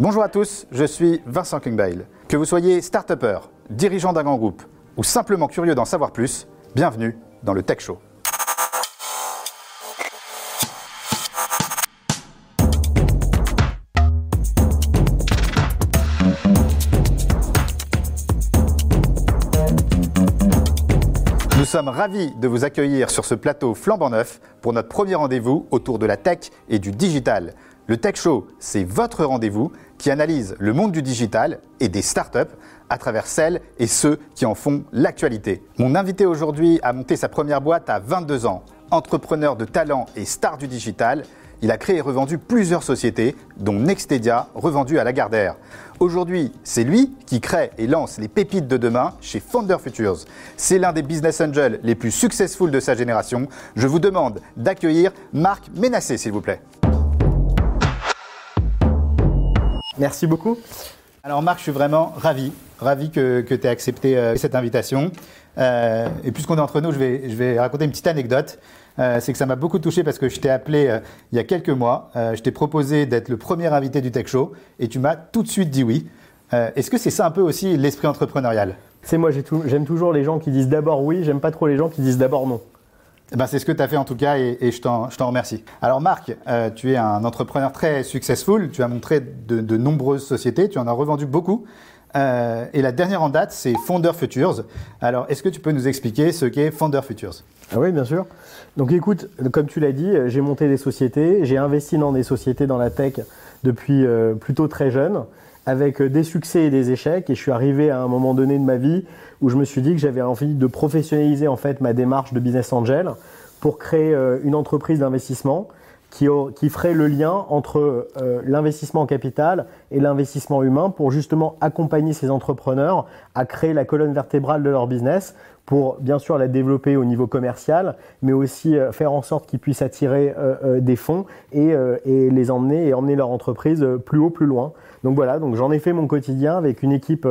Bonjour à tous, je suis Vincent Klingbeil. Que vous soyez start dirigeant d'un grand groupe ou simplement curieux d'en savoir plus, bienvenue dans le Tech Show. Nous sommes ravis de vous accueillir sur ce plateau flambant neuf pour notre premier rendez-vous autour de la tech et du digital. Le Tech Show, c'est votre rendez-vous qui analyse le monde du digital et des startups à travers celles et ceux qui en font l'actualité. Mon invité aujourd'hui a monté sa première boîte à 22 ans. Entrepreneur de talent et star du digital, il a créé et revendu plusieurs sociétés, dont Nextedia, revendu à Lagardère. Aujourd'hui, c'est lui qui crée et lance les pépites de demain chez Founder Futures. C'est l'un des business angels les plus successful de sa génération. Je vous demande d'accueillir Marc Ménassé, s'il vous plaît. Merci beaucoup. Alors Marc, je suis vraiment ravi, ravi que, tu aies accepté euh, cette invitation. Euh, et puisqu'on est entre nous, je vais, je vais raconter une petite anecdote. Euh, c'est que ça m'a beaucoup touché parce que je t'ai appelé il y a quelques mois. je t'ai proposé d'être le premier invité du Tech Show et tu m'as tout de suite dit oui. Est-ce que c'est ça un peu aussi l'esprit entrepreneurial? C'est moi, j'aime toujours les gens qui disent d'abord oui, j'aime pas trop les gens qui disent d'abord non. Eh ben, c'est ce que tu as fait en tout cas et, je t'en remercie. Alors Marc, euh, tu es un entrepreneur très successful, tu as montré de, nombreuses sociétés, tu en as revendu beaucoup. Euh, et la dernière en date, c'est Founder Futures. Alors, est-ce que tu peux nous expliquer ce qu'est Founder Futures? Ah Oui, bien sûr. Donc écoute, comme tu l'as dit, j'ai monté des sociétés, j'ai investi dans des sociétés dans la tech depuis euh, plutôt très jeune avec des succès et des échecs. Et je suis arrivé à un moment donné de ma vie où je me suis dit que j'avais envie de professionnaliser en fait ma démarche de business angel pour créer euh, une entreprise d'investissement qui, qui, ferait le lien entre euh, l'investissement en capital et l'investissement humain pour justement accompagner ces entrepreneurs à créer la colonne vertébrale de leur business pour bien sûr la développer au niveau commercial, mais aussi euh, faire en sorte qu'ils puissent attirer des fonds et, les emmener et emmener leur entreprise plus haut, plus loin. Donc voilà, donc j'en ai fait mon quotidien avec une équipe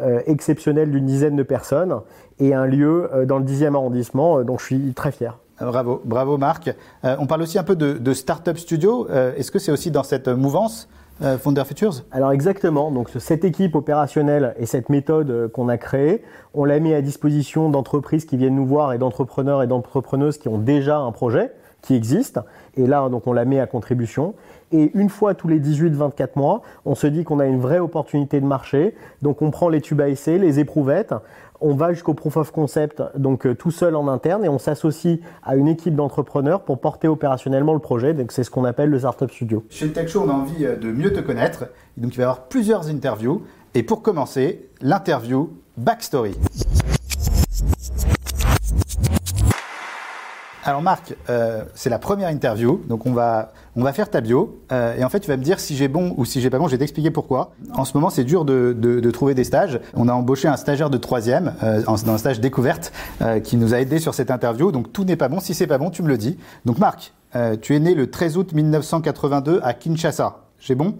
euh, exceptionnelle d'une dizaine de personnes et un lieu euh, dans le 10e arrondissement euh, dont je suis très fier. Bravo, bravo Marc. on parle aussi un peu de, de Startup Studio. Est-ce que c'est aussi dans cette mouvance Founder Futures? Alors exactement, donc cette équipe opérationnelle et cette méthode qu'on a créée, on l'a mis à disposition d'entreprises qui viennent nous voir et d'entrepreneurs et d'entrepreneuses qui ont déjà un projet qui existe. Et là, donc, on la met à contribution. Et une fois tous les 18-24 mois, on se dit qu'on a une vraie opportunité de marché. Donc, on prend les tubes à essai, les éprouvettes. On va jusqu'au proof of concept, donc euh, tout seul en interne, et on s'associe à une équipe d'entrepreneurs pour porter opérationnellement le projet. Donc, c'est ce qu'on appelle le Startup Studio. Chez le Tech Show, on a envie euh, de mieux te connaître. Donc, il va y avoir plusieurs interviews. Et pour commencer, l'interview Backstory. Alors Marc, euh, c'est la première interview, donc on va, on va faire ta bio, euh, et en fait tu vas me dire si j'ai bon ou si j'ai pas bon, je vais t'expliquer pourquoi. En ce moment c'est dur de, de, trouver des stages. On a embauché un stagiaire de troisième euh, dans un stage découverte qui nous a aidé sur cette interview, donc tout n'est pas bon. Si c'est pas bon, tu me le dis. Donc Marc, tu es né le 13 août 1982 à Kinshasa. J'ai bon?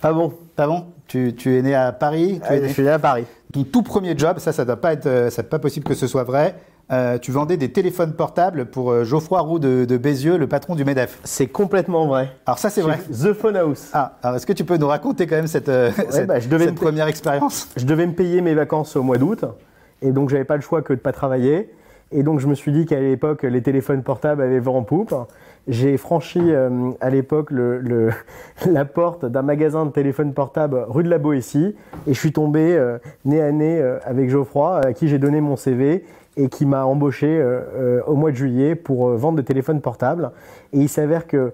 Pas bon. Pas bon? Tu, tu, es né à Paris? Tu es Je suis né à Paris. Ton tout premier job, ça, ça ne doit pas être, ça pas possible que ce soit vrai. Euh, tu vendais des téléphones portables pour euh, Geoffroy Roux de, Bézieux, le patron du MEDEF. C'est complètement vrai. Alors ça c'est vrai. The Phone House. Ah, alors est-ce que tu peux nous raconter quand même cette, euh, bah, première expérience? Je devais me payer mes vacances au mois d'août et donc j'avais pas le choix que de pas travailler. Et donc je me suis dit qu'à l'époque les téléphones portables avaient vent en poupe. J'ai franchi à l'époque la porte d'un magasin de téléphones portables rue de la Boétie et je suis tombé nez à nez avec Geoffroy à qui j'ai donné mon CV et qui m'a embauché euh, euh, au mois de juillet pour euh, vendre des téléphones portables. Et il s'avère que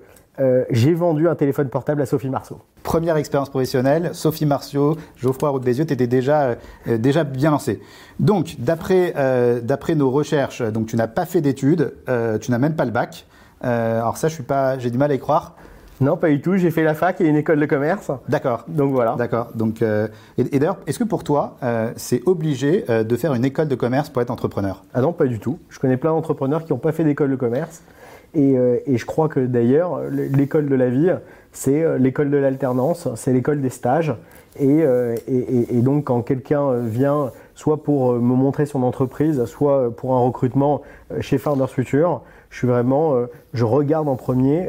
j'ai vendu un téléphone portable à Sophie Marceau. Première expérience professionnelle, Sophie Marceau, Geoffroy Roux Bézieux, tu étais déjà, déjà bien lancé. Donc, d'après nos recherches, donc, tu n'as pas fait d'études, tu n'as même pas le bac. alors ça, j'ai du mal à y croire. Non, pas du tout. J'ai fait la fac et une école de commerce. D'accord. Donc voilà. D'accord. Donc, euh, et, d'ailleurs, est-ce que pour toi, euh, c'est obligé euh, de faire une école de commerce pour être entrepreneur? Ah non, pas du tout. Je connais plein d'entrepreneurs qui n'ont pas fait d'école de commerce. Et, et, je crois que d'ailleurs, l'école de la vie, c'est l'école de l'alternance, c'est l'école des stages. Et, et, et donc, quand quelqu'un vient, soit pour me montrer son entreprise, soit pour un recrutement chez Founders Future, je suis vraiment, je regarde en premier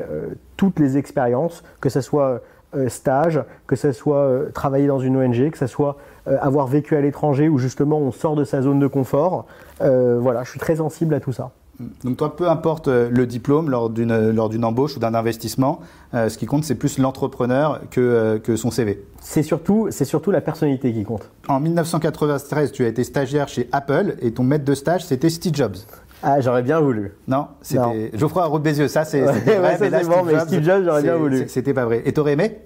toutes les expériences, que ce soit stage, que ce soit travailler dans une ONG, que ce soit avoir vécu à l'étranger où justement on sort de sa zone de confort. voilà, je suis très sensible à tout ça. Donc toi, peu importe euh, le diplôme lors d'une euh, lors d'une embauche ou d'un investissement, euh, ce qui compte, c'est plus l'entrepreneur que, que son CV. C'est surtout, c'est surtout la personnalité qui compte. En 1993, tu as été stagiaire chez Apple et ton maître de stage, c'était Steve Jobs. Ah, j'aurais bien voulu. Non, c'était Geoffroy Roux Bézieux. Ça, c'est vrai, mais, Steve Jobs, j'aurais bien voulu. C'était pas vrai. Et t'aurais aimé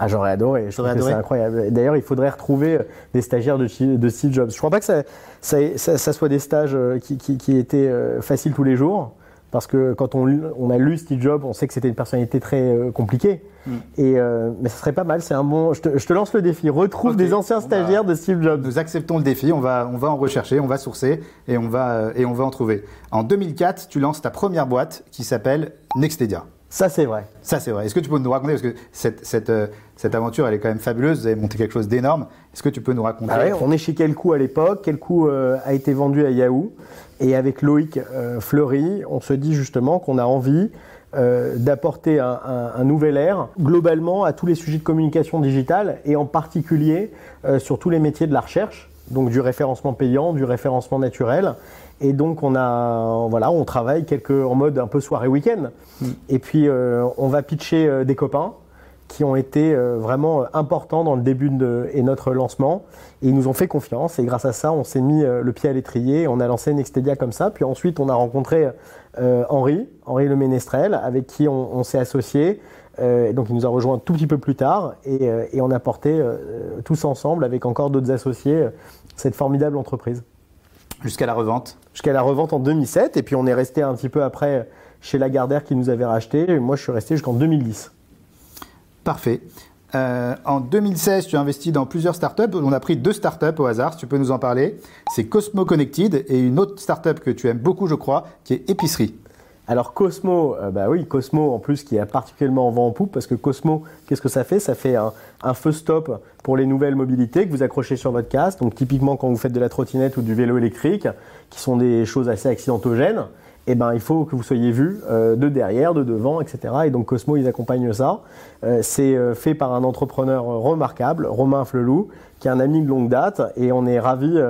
ah, j'aurais adoré. Je c'est incroyable. D'ailleurs, il faudrait retrouver euh, des stagiaires de, de Steve Jobs. Je crois pas que ça, ça, soit des stages euh, qui, qui, étaient euh, faciles tous les jours. Parce que quand on, on, a lu Steve Jobs, on sait que c'était une personnalité très compliquée. Mm. Et, mais ce serait pas mal. C'est un bon. Je te, lance le défi. Retrouve des anciens stagiaires de Steve Jobs. Nous acceptons le défi. On va, on va en rechercher, on va sourcer et on va, et on va en trouver. En 2004, tu lances ta première boîte qui s'appelle Nextedia. Ça, c'est vrai. Ça, c'est vrai. Est-ce que tu peux nous raconter, parce que cette, cette, euh, cette, aventure, elle est quand même fabuleuse, vous avez monté quelque chose d'énorme. Est-ce que tu peux nous raconter ah On est chez Quelcou à l'époque. Quelcou euh, a été vendu à Yahoo. Et avec Loïc euh, Fleury, on se dit justement qu'on a envie d'apporter un, un, nouvel air globalement à tous les sujets de communication digitale et en particulier sur tous les métiers de la recherche, donc du référencement payant, du référencement naturel et donc on a, voilà, on travaille quelques, en mode un peu soirée week-end. Mm. Et puis euh, on va pitcher euh, des copains qui ont été euh, vraiment importants dans le début de, et notre lancement. Et ils nous ont fait confiance. Et grâce à ça, on s'est mis le pied à l'étrier. On a lancé Nextedia comme ça. Puis ensuite, on a rencontré Henri, Henri Le Ménestrel, avec qui on, s'est associé. donc il nous a rejoint tout petit peu plus tard. Et, et on a porté tous ensemble, avec encore d'autres associés, cette formidable entreprise. Jusqu'à la revente Jusqu'à la revente en 2007. Et puis on est resté un petit peu après chez Lagardère qui nous avait racheté. Et moi, je suis resté jusqu'en 2010. Parfait. Euh, en 2016, tu as investi dans plusieurs startups. On a pris deux startups au hasard, si tu peux nous en parler. C'est Cosmo Connected et une autre startup que tu aimes beaucoup, je crois, qui est Épicerie. Alors Cosmo, euh, bah oui, Cosmo en plus qui a particulièrement en vent en poupe parce que Cosmo, qu'est-ce que ça fait? Ça fait un, un feu stop pour les nouvelles mobilités que vous accrochez sur votre casque. Donc typiquement quand vous faites de la trottinette ou du vélo électrique, qui sont des choses assez accidentogènes, eh ben, il faut que vous soyez vu euh, de derrière, de devant, etc. Et donc Cosmo, ils accompagnent ça. Euh, c'est fait par un entrepreneur remarquable, Romain Flelou, qui est un ami de longue date, et on est ravis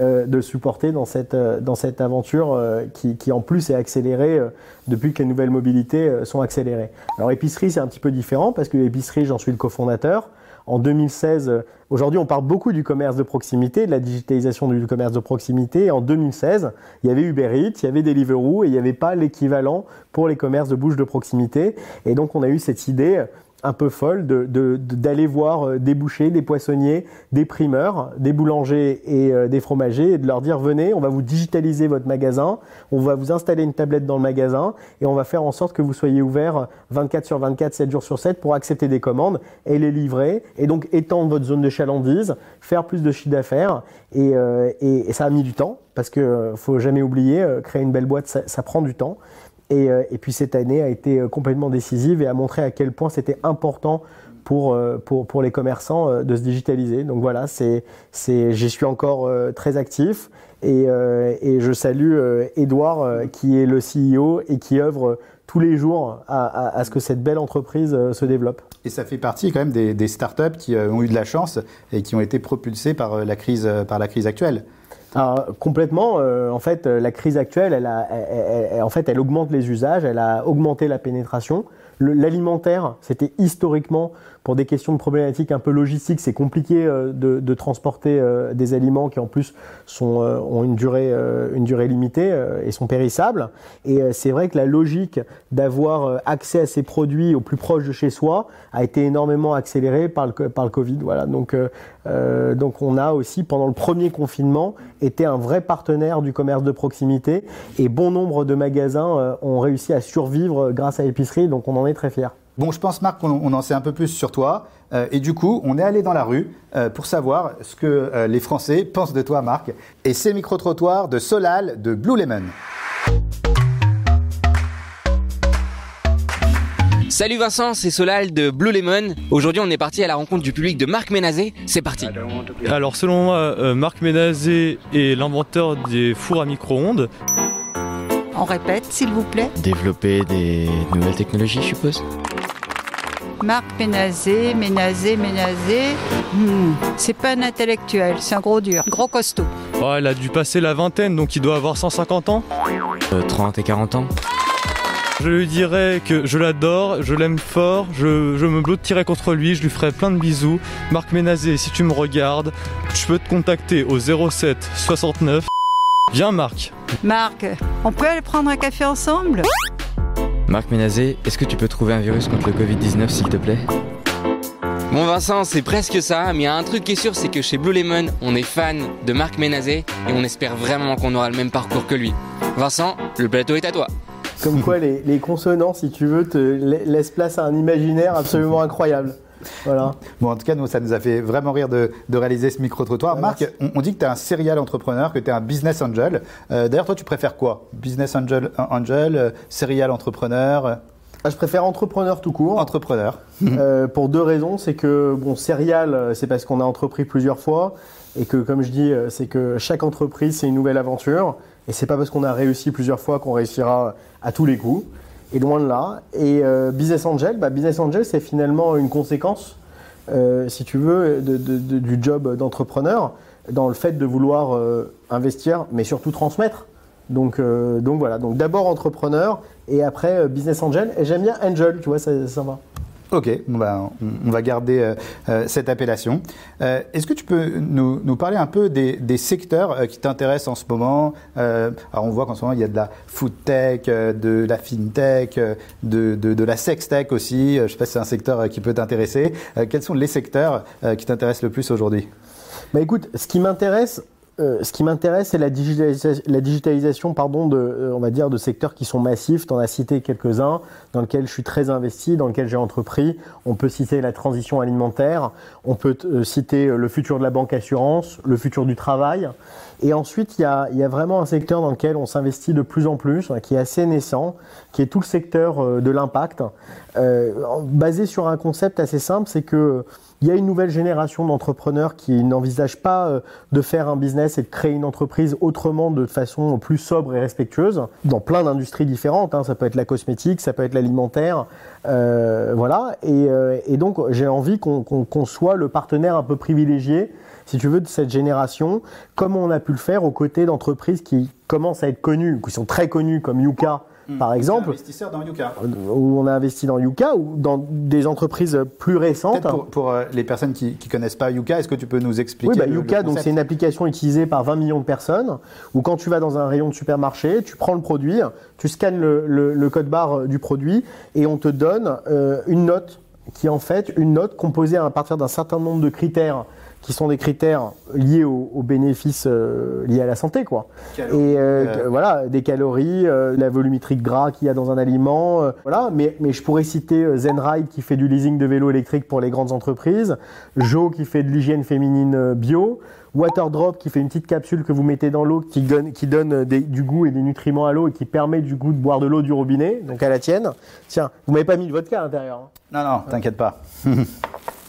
euh, de supporter dans cette, euh, dans cette aventure euh, qui, en plus est accélérée depuis que les nouvelles mobilités sont accélérées. Alors épicerie c'est un petit peu différent parce que l'épicerie j'en suis le cofondateur. En 2016, aujourd'hui on parle beaucoup du commerce de proximité, de la digitalisation du commerce de proximité. En 2016, il y avait Uber Eats, il y avait Deliveroo et il n'y avait pas l'équivalent pour les commerces de bouche de proximité. Et donc on a eu cette idée un peu folle d'aller de, voir euh, des bouchers, des poissonniers, des primeurs, des boulangers et euh, des fromagers et de leur dire venez, on va vous digitaliser votre magasin, on va vous installer une tablette dans le magasin et on va faire en sorte que vous soyez ouvert 24 sur 24, 7 jours sur 7 pour accepter des commandes et les livrer et donc étendre votre zone de chalandise, faire plus de chiffre d'affaires et, euh, et, ça a mis du temps parce que faut jamais oublier, créer une belle boîte ça prend du temps euh, et, puis cette année a été euh, complètement décisive et a montré à quel point c'était important pour, euh, pour, pour, les commerçants de se digitaliser. Donc voilà, c'est, j'y suis encore très actif et, et je salue Edouard qui est le CEO et qui œuvre tous les jours à, à, ce que cette belle entreprise se développe. Et ça fait partie quand même des, des startups qui ont eu de la chance et qui ont été propulsées par la crise, par la crise actuelle. Alors, complètement. Euh, en fait, euh, la crise actuelle, elle, a, en fait, elle augmente les usages, elle a augmenté la pénétration. L'alimentaire, c'était historiquement pour des questions de problématiques un peu logistiques, c'est compliqué euh, de, transporter euh, des aliments qui en plus euh, ont une durée, limitée et sont périssables. Et c'est vrai que la logique d'avoir accès à ces produits au plus proche de chez soi a été énormément accélérée par le, Covid. Donc, donc on a aussi, pendant le premier confinement, été un vrai partenaire du commerce de proximité et bon nombre de magasins ont réussi à survivre grâce à l'épicerie, donc on en est très fiers. Bon, je pense, Marc, qu'on en sait un peu plus sur toi. Euh, et du coup, on est allé dans la rue euh, pour savoir ce que euh, les Français pensent de toi, Marc. Et c'est micro-trottoir de Solal de Blue Lemon. Salut Vincent, c'est Solal de Blue Lemon. Aujourd'hui, on est parti à la rencontre du public de Marc Ménazé. C'est parti. Alors, selon moi, Marc Ménazé est l'inventeur des fours à micro-ondes. On répète, s'il vous plaît. Développer des nouvelles technologies, je suppose. Marc Ménazé, Ménazé, Ménazé. Hmm, c'est pas un intellectuel, c'est un gros dur, gros costaud. Oh, il a dû passer la vingtaine, donc il doit avoir 150 ans. 30 et 40 ans. Je lui dirais que je l'adore, je l'aime fort, je, je me blottirai contre lui, je lui ferai plein de bisous. Marc Ménazé, si tu me regardes, je peux te contacter au 07 69. Viens Marc. Marc, on peut aller prendre un café ensemble? Marc Ménazé, est-ce que tu peux trouver un virus contre le Covid-19 s'il te plaît? Bon Vincent, c'est presque ça, mais il y a un truc qui est sûr, c'est que chez Blue Lemon, on est fan de Marc Ménazé et on espère vraiment qu'on aura le même parcours que lui. Vincent, le plateau est à toi. Comme quoi, les, les consonants, si tu veux, te la- laissent place à un imaginaire absolument incroyable. Voilà. Bon, en tout cas, nous, ça nous a fait vraiment rire de, de réaliser ce micro-trottoir. Marc, on, on dit que tu es un serial entrepreneur, que tu es un business angel. Euh, D'ailleurs, toi, tu préfères quoi? Business angel, angel euh, serial entrepreneur, euh, Ah, je préfère entrepreneur tout court. entrepreneur Euh, pour deux raisons. C'est que, bon, serial, euh, c'est parce qu'on a entrepris plusieurs fois. Et que, comme je dis, euh, c'est que chaque entreprise, c'est une nouvelle aventure. Et c'est pas parce qu'on a réussi plusieurs fois qu'on réussira à tous les coups. Et loin de là. Et euh, Business Angel, bah, Business Angel, c'est finalement une conséquence, euh, si tu veux, du job d'entrepreneur, dans le fait de vouloir euh, investir, mais surtout transmettre. Donc, donc voilà. Donc d'abord entrepreneur et après Business Angel. Et j'aime bien Angel, tu vois, ça, ça va. Ok, ben, on, on va garder euh, euh, cette appellation. Euh, Est-ce que tu peux nous, nous parler un peu des, des secteurs euh, qui t'intéressent en ce moment? Euh, Alors on voit qu'en ce moment il y a de la food tech, de la fintech, de, de, de la sex tech aussi. Je sais pas si c'est un secteur qui peut t'intéresser. Quels sont les secteurs qui t'intéressent le plus aujourd'hui? Bah écoute, ce qui m'intéresse, euh, ce qui m'intéresse, c'est la digitalisation, pardon, de, euh, on va dire, de secteurs qui sont massifs. Tu en as cité quelques-uns, dans lesquels je suis très investi, dans lesquels j'ai entrepris. On peut citer la transition alimentaire, on peut euh, citer le futur de la banque assurance, le futur du travail. Et ensuite, il y a, il y a vraiment un secteur dans lequel on s'investit de plus en plus, hein, qui est assez naissant, qui est tout le secteur euh, de l'impact, euh, basé sur un concept assez simple, c'est que il y a une nouvelle génération d'entrepreneurs qui n'envisagent pas euh, de faire un business et de créer une entreprise autrement, de façon plus sobre et respectueuse, dans plein d'industries différentes. hein. Ça peut être la cosmétique, ça peut être l'alimentaire, euh, voilà. Et, euh, et donc j'ai envie qu'on qu'on soit le partenaire un peu privilégié, si tu veux, de cette génération, comme on a pu le faire aux côtés d'entreprises qui commencent à être connues, qui sont très connues, comme Yuka. Par exemple, investisseur dans Yuka. où on a investi dans Yuka ou dans des entreprises plus récentes. Pour, pour, euh, les personnes qui ne connaissent pas Yuka, est-ce que tu peux nous expliquer Oui, bah, le- le Yuka, donc c'est une application utilisée par 20 millions de personnes, où quand tu vas dans un rayon de supermarché, tu prends le produit, tu scannes le, le- le code barre euh, du produit, et on te donne euh, une note qui est en fait une note composée à partir d'un certain nombre de critères qui sont des critères liés aux, aux bénéfices euh, liés à la santé, quoi. Calories, Et euh, voilà, des calories, euh, la volumétrie de gras qu'il y a dans un aliment, voilà. Mais, mais je pourrais citer Zenride qui fait du leasing de vélo électrique pour les grandes entreprises, Jo qui fait de l'hygiène féminine bio, Waterdrop qui fait une petite capsule que vous mettez dans l'eau qui donne, qui donne des- du goût et des nutriments à l'eau et qui permet du goût de boire de l'eau du robinet, donc à la tienne. Tiens, vous m'avez pas mis de vodka à l'intérieur. hein. Non, non, t'inquiète pas.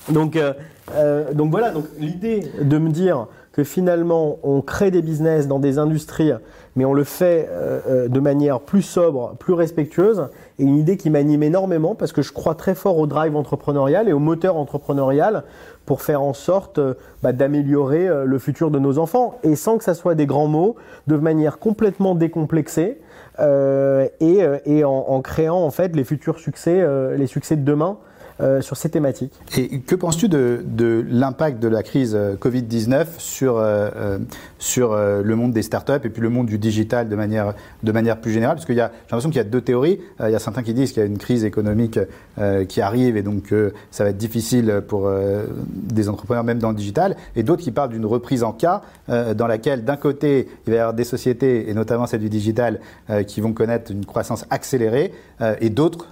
Donc, euh, euh, donc voilà, donc l'idée de me dire que finalement on crée des business dans des industries, mais on le fait euh, euh, de manière plus sobre, plus respectueuse, est une idée qui m'anime énormément parce que je crois très fort au drive entrepreneurial et au moteur entrepreneurial pour faire en sorte euh, bah, d'améliorer le futur de nos enfants. Et sans que ça soit des grands mots, de manière complètement décomplexée euh, et, et en, en créant en fait les futurs succès, les succès de demain euh, sur ces thématiques. Et que penses-tu de, de l'impact de la crise euh, Covid-19 sur, euh, sur le monde des startups et puis le monde du digital de manière, de manière plus générale? Parce que j'ai l'impression qu'il y a deux théories. Il y a certains qui disent qu'il y a une crise économique qui arrive et donc ça va être difficile pour des entrepreneurs même dans le digital. Et d'autres qui parlent d'une reprise en cas dans laquelle d'un côté il va y avoir des sociétés et notamment celle du digital qui vont connaître une croissance accélérée et d'autres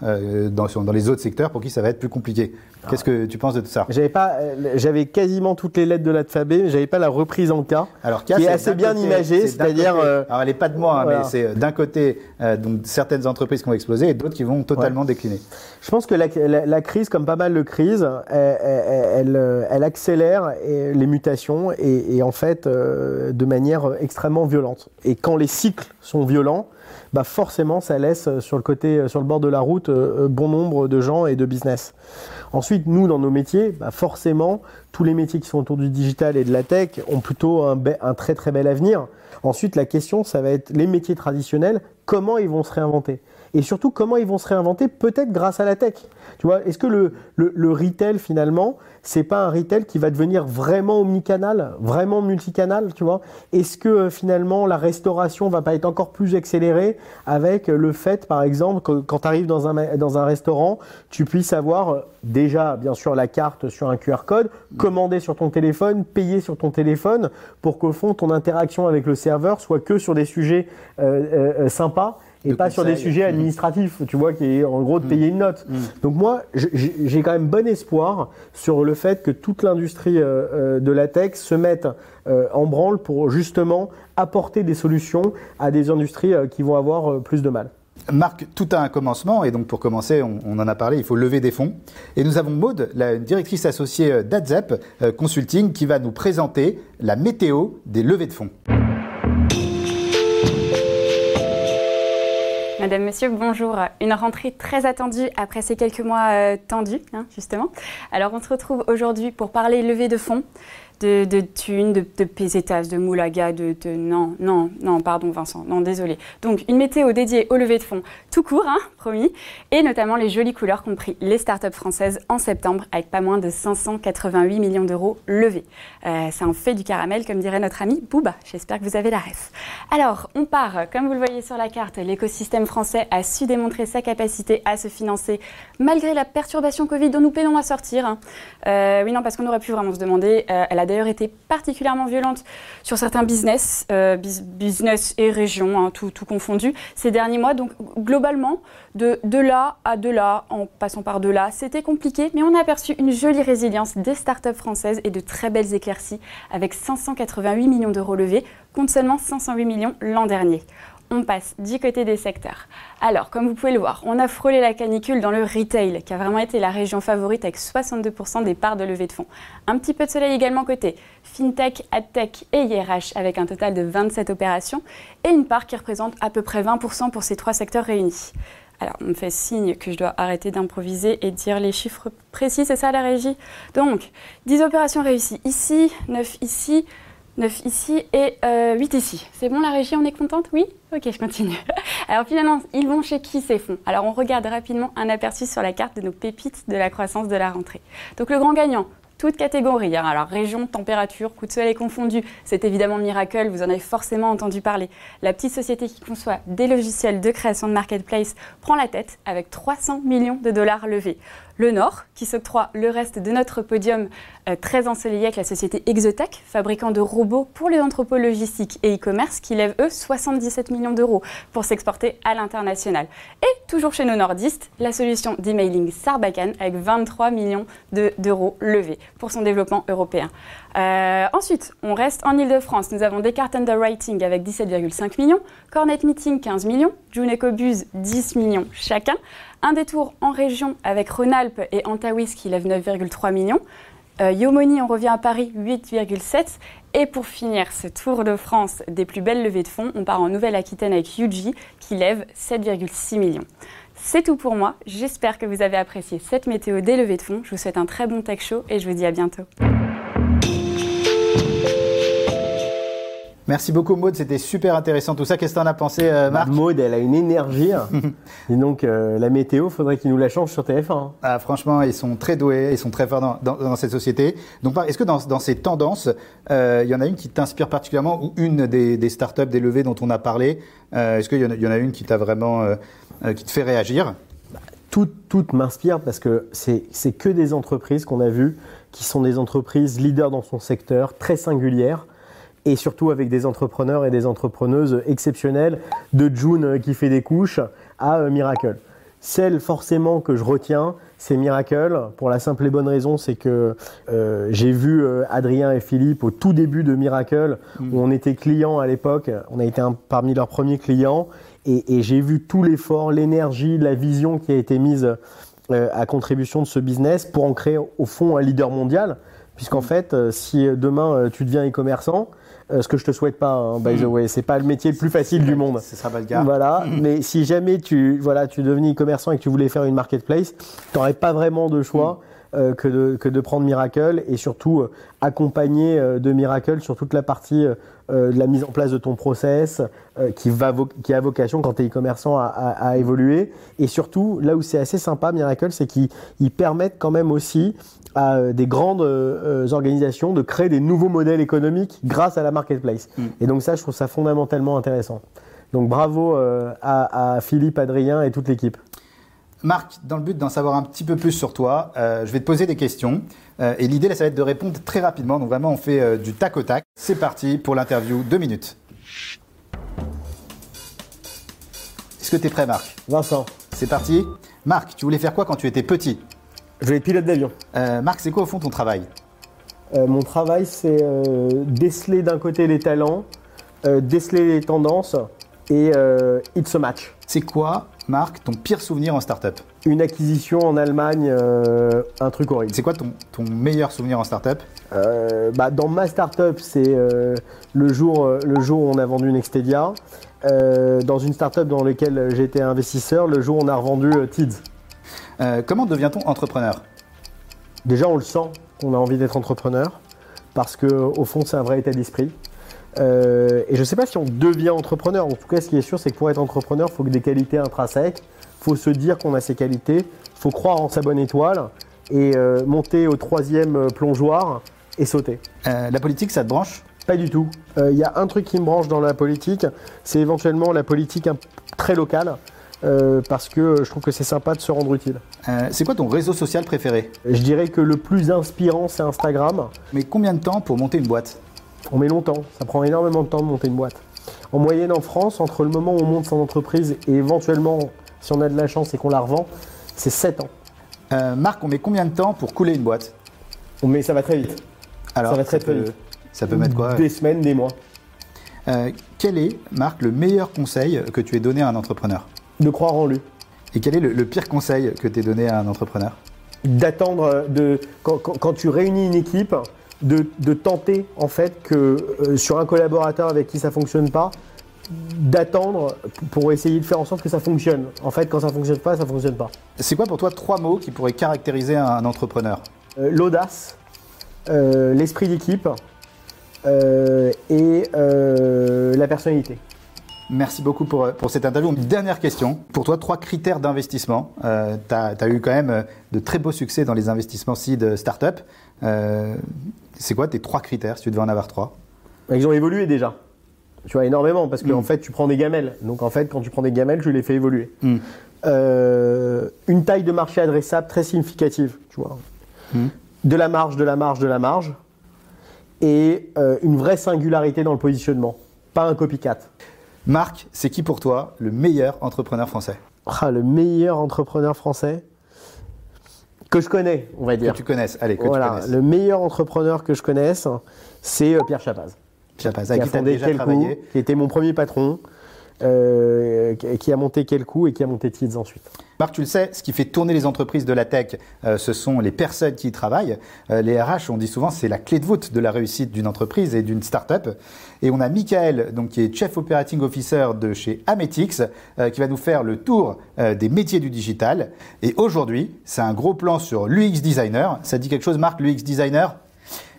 dans, dans les autres secteurs pour qui ça va être plus compliqué compliqué. Qu'est-ce que tu penses de tout ça? J'avais pas, euh, j'avais quasiment toutes les lettres de l'alphabet, mais j'avais pas la reprise en cas, Alors, qui est assez bien côté- imagée, c'est-à-dire. euh, alors, elle n'est pas de moi, hein, voilà. mais c'est euh, d'un côté euh, donc certaines entreprises qui vont exploser et d'autres qui vont totalement décliner. Je pense que la, la- la crise, comme pas mal de crises, elle, elle- elle, elle accélère les mutations et, et en fait euh, de manière extrêmement violente. Et quand les cycles sont violents, bah forcément ça laisse sur le côté, sur le bord de la route, bon nombre de gens et de business. Ensuite, nous dans nos métiers, bah forcément tous les métiers qui sont autour du digital et de la tech ont plutôt un, très très bel avenir. Ensuite, la question, ça va être les métiers traditionnels, comment ils vont se réinventer? Et surtout comment ils vont se réinventer peut-être grâce à la tech. Tu vois, est-ce que le, le, retail finalement, c'est pas un retail qui va devenir vraiment omnicanal, vraiment multicanal, tu vois? Est-ce que euh, finalement la restauration va pas être encore plus accélérée avec le fait, par exemple, que quand tu arrives dans un, dans un restaurant, tu puisses avoir euh, déjà, bien sûr, la carte sur un QR code, commander sur ton téléphone, payer sur ton téléphone, pour qu'au fond ton interaction avec le serveur soit que sur des sujets euh, sympas et pas sur des sujets administratifs, tu vois, qui est en gros de payer une note. Donc moi, j'ai quand même bon espoir sur le fait que toute l'industrie euh, euh, de la tech se mette euh, en branle pour justement apporter des solutions à des industries qui vont avoir plus de mal. Marc, tout a un commencement et donc pour commencer, on, on en a parlé, il faut lever des fonds. Et nous avons Maude, la directrice associée d'Adzep Consulting, qui va nous présenter la météo des levées de fonds. Madame, Monsieur, bonjour. Une rentrée très attendue après ces quelques mois euh, tendus, hein, justement. Alors, on se retrouve aujourd'hui pour parler levée de fonds, de, de thunes, de, de pesetas, de moulaga, de, Non, non, non, pardon Vincent, non, désolé. Donc, une météo dédiée aux levées de fonds tout court, hein, promis, et notamment les jolies couleurs qu'ont pris les startups françaises en septembre avec pas moins de 588 millions d'euros levés. Euh, C'est un fait du caramel, comme dirait notre ami Booba. J'espère que vous avez la ref. Alors, on part, comme vous le voyez sur la carte, l'écosystème français a su démontrer sa capacité à se financer malgré la perturbation Covid dont nous peinons à sortir. hein. Euh, oui, non, parce qu'on aurait pu vraiment se demander. euh, elle a d'ailleurs été particulièrement violente sur certains business, euh, bus- business et régions, hein, tout, confondu, ces derniers mois. Donc, globalement, de, là à de là, en passant par de là, c'était compliqué, mais on a aperçu une jolie résilience des startups françaises et de très belles éclaircies, avec 588 millions d'euros levés, contre seulement 508 millions l'an dernier. On passe du côté des secteurs. Alors, comme vous pouvez le voir, on a frôlé la canicule dans le retail, qui a vraiment été la région favorite avec 62% des parts de levée de fonds. Un petit peu de soleil également côté FinTech, AdTech et IRH, avec un total de 27 opérations, et une part qui représente à peu près 20% pour ces trois secteurs réunis. Alors, on me fait signe que je dois arrêter d'improviser et dire les chiffres précis, c'est ça la régie? Donc, 10 opérations réussies ici, 9 ici, 9 ici et euh, 8 ici. C'est bon la régie, on est contente? Oui? Ok, je continue. Alors finalement, ils vont chez qui ces fonds? Alors on regarde rapidement un aperçu sur la carte de nos pépites de la croissance de la rentrée. Donc le grand gagnant, toute catégorie, hein. alors région, température, coup de soleil confondu, c'est évidemment Miracle, vous en avez forcément entendu parler. La petite société qui conçoit des logiciels de création de marketplace prend la tête avec 300 millions de dollars levés. Le Nord, qui s'octroie le reste de notre podium euh, très ensoleillé avec la société Exotech, fabricant de robots pour les entrepôts logistiques et e-commerce, qui lève eux 77 millions d'euros pour s'exporter à l'international. Et toujours chez nos nordistes, la solution d'emailing Sarbacane avec 23 millions de- d'euros levés pour son développement européen. Euh, ensuite, on reste en Ile-de-France. Nous avons Descartes Underwriting avec 17,5 millions, Cornet Meeting 15 millions, June EcoBus 10 millions chacun, un détour en région avec Rhône-Alpes et Antawis qui lève 9,3 millions. Euh, Yomoni, on revient à Paris, 8,7. Et pour finir ce tour de France des plus belles levées de fonds, on part en Nouvelle-Aquitaine avec Yuji qui lève 7,6 millions. C'est tout pour moi. J'espère que vous avez apprécié cette météo des levées de fonds. Je vous souhaite un très bon tech show et je vous dis à bientôt. Merci beaucoup Maude, c'était super intéressant tout ça. Qu'est-ce que tu en as pensé euh, Marc Maud, elle a une énergie. hein. Et donc, euh, la météo, faudrait qu'il nous la change sur TF1. hein. Ah, franchement, ils sont très doués, ils sont très forts dans, dans- dans cette société. Donc, est-ce que dans, dans ces tendances, euh, il y en a une qui t'inspire particulièrement ou une des, des startups, des levées dont on a parlé? Euh, Est-ce qu'il y, y en a une qui t'a vraiment, euh, qui te fait réagir Toutes toutes m'inspirent parce que c'est que des entreprises qu'on a vues qui sont des entreprises leaders dans son secteur, très singulières. Et surtout avec des entrepreneurs et des entrepreneuses exceptionnels, de June euh, qui fait des couches à euh, Miracle. celle forcément que je retiens, c'est Miracle. Pour la simple et bonne raison, c'est que euh, j'ai vu Adrien et Philippe au tout début de Miracle, où on était clients à l'époque. On a été un, parmi leurs premiers clients. Et, et j'ai vu tout l'effort, l'énergie, la vision qui a été mise euh, à contribution de ce business pour en créer au fond un leader mondial. Puisqu'en fait, euh, si demain euh, tu deviens e-commerçant, ce que je te souhaite pas, hein, by the way, c'est pas le métier le plus facile du monde. Ce sera pas le cas. Voilà, mais si jamais tu voilà, tu devenais e-commerçant et que tu voulais faire une marketplace, tu n'aurais pas vraiment de choix euh, que, de, que de prendre Miracle et surtout euh, accompagner euh, de Miracle sur toute la partie euh, de la mise en place de ton process euh, qui, va vo- qui a vocation quand tu es e-commerçant à, à- à évoluer. Et surtout, là où c'est assez sympa, Miracle, c'est qu'ils ils permettent quand même aussi à euh, des grandes euh, organisations de créer des nouveaux modèles économiques grâce à la marketplace. Et donc ça, je trouve ça fondamentalement intéressant. Donc bravo à, à Philippe, Adrien et toute l'équipe. Marc, dans le but d'en savoir un petit peu plus sur toi, euh, je vais te poser des questions. Euh, et l'idée, là, ça va être de répondre très rapidement. Donc vraiment, on fait euh, du tac au tac. C'est parti pour l'interview. Deux minutes. Est-ce que tu es prêt, Marc? Vincent, C'est parti. Marc, tu voulais faire quoi quand tu étais petit? Je vais être pilote d'avion. Euh, Marc, c'est quoi au fond ton travail? Mon travail, c'est déceler d'un côté les talents, déceler les tendances et it's a match. C'est quoi, Marc, ton pire souvenir en startup Une acquisition en Allemagne, euh, un truc horrible. C'est quoi ton, ton meilleur souvenir en startup Euh, bah, dans ma startup, c'est euh, le, jour, le jour où on a vendu Nextedia. Dans une startup dans laquelle j'étais investisseur, le jour où on a revendu Tids. Comment devient-on entrepreneur? Déjà, on le sent qu'on a envie d'être entrepreneur parce que au fond, c'est un vrai état d'esprit. Euh, et je ne sais pas si on devient entrepreneur. En tout cas, ce qui est sûr, c'est que pour être entrepreneur, il faut que des qualités intrinsèques. Il faut se dire qu'on a ces qualités. Il faut croire en sa bonne étoile et euh, monter au troisième euh, plongeoir et sauter. Euh, La politique, ça te branche? Pas du tout. Il y a un truc qui me branche dans la politique, c'est éventuellement la politique très locale. euh, parce que je trouve que c'est sympa de se rendre utile. Euh, C'est quoi ton réseau social préféré? Je dirais que le plus inspirant, c'est Instagram. Mais combien de temps pour monter une boîte? On met longtemps, ça prend énormément de temps de monter une boîte. En moyenne en France, entre le moment où on monte son entreprise et éventuellement, si on a de la chance et qu'on la revend, c'est 7 ans. Euh, Marc, on met combien de temps pour couler une boîte? Mais ça va très vite. Alors, Ça va très, très peut, vite. Ça peut mettre quoi? Des semaines, des mois. Euh, Quel est, Marc, le meilleur conseil que tu aies donné à un entrepreneur? De croire en lui. Et quel est le, le pire conseil que tu aies donné à un entrepreneur? D'attendre, euh, de, quand, quand- quand tu réunis une équipe, de, de tenter en fait que euh, sur un collaborateur avec qui ça fonctionne pas, d'attendre pour essayer de faire en sorte que ça fonctionne. En fait, quand ça fonctionne pas, ça fonctionne pas. C'est quoi pour toi trois mots qui pourraient caractériser un, un entrepreneur? Euh, l'audace, euh, l'esprit d'équipe et la personnalité. Merci beaucoup pour, pour cette interview. Une dernière question. Pour toi, trois critères d'investissement. Euh, tu as, eu quand même euh, de très beaux succès dans les investissements seed startup. Euh, c'est quoi tes trois critères si tu devais en avoir trois? Ils ont évolué déjà. Tu vois, énormément, parce que en fait, tu prends des gamelles. Donc en fait, quand tu prends des gamelles, tu les fais évoluer. Mm. Euh, une taille de marché adressable très significative, tu vois. Mm. De la marge, de la marge, de la marge. Et euh, une vraie singularité dans le positionnement. Pas un copycat. Marc, c'est qui pour toi le meilleur entrepreneur français? Ah, le meilleur entrepreneur français que je connais, on va Que dire. tu connaisses. Allez, que tu Voilà, connaisses. le meilleur entrepreneur que je connaisse, c'est euh, Pierre Chapaz. Pierre Paz, qui avec a qui tu as fondé déjà travaillé. qui était mon premier patron, euh, qui- a monté Quelcou et qui a monté Tids ensuite. Marc, tu le sais, ce qui fait tourner les entreprises de la tech, euh, ce sont les personnes qui y travaillent. Euh, les RH, on dit souvent, c'est la clé de voûte de la réussite d'une entreprise et d'une start-up. Et on a Michael, donc, qui est Chief Operating Officer de chez Ametix, qui va nous faire le tour des métiers du digital. Et aujourd'hui, c'est un gros plan sur l'UX Designer. Ça dit quelque chose, Marc, l'UX Designer?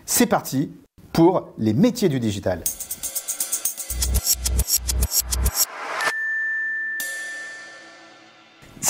C'est parti pour les métiers du digital.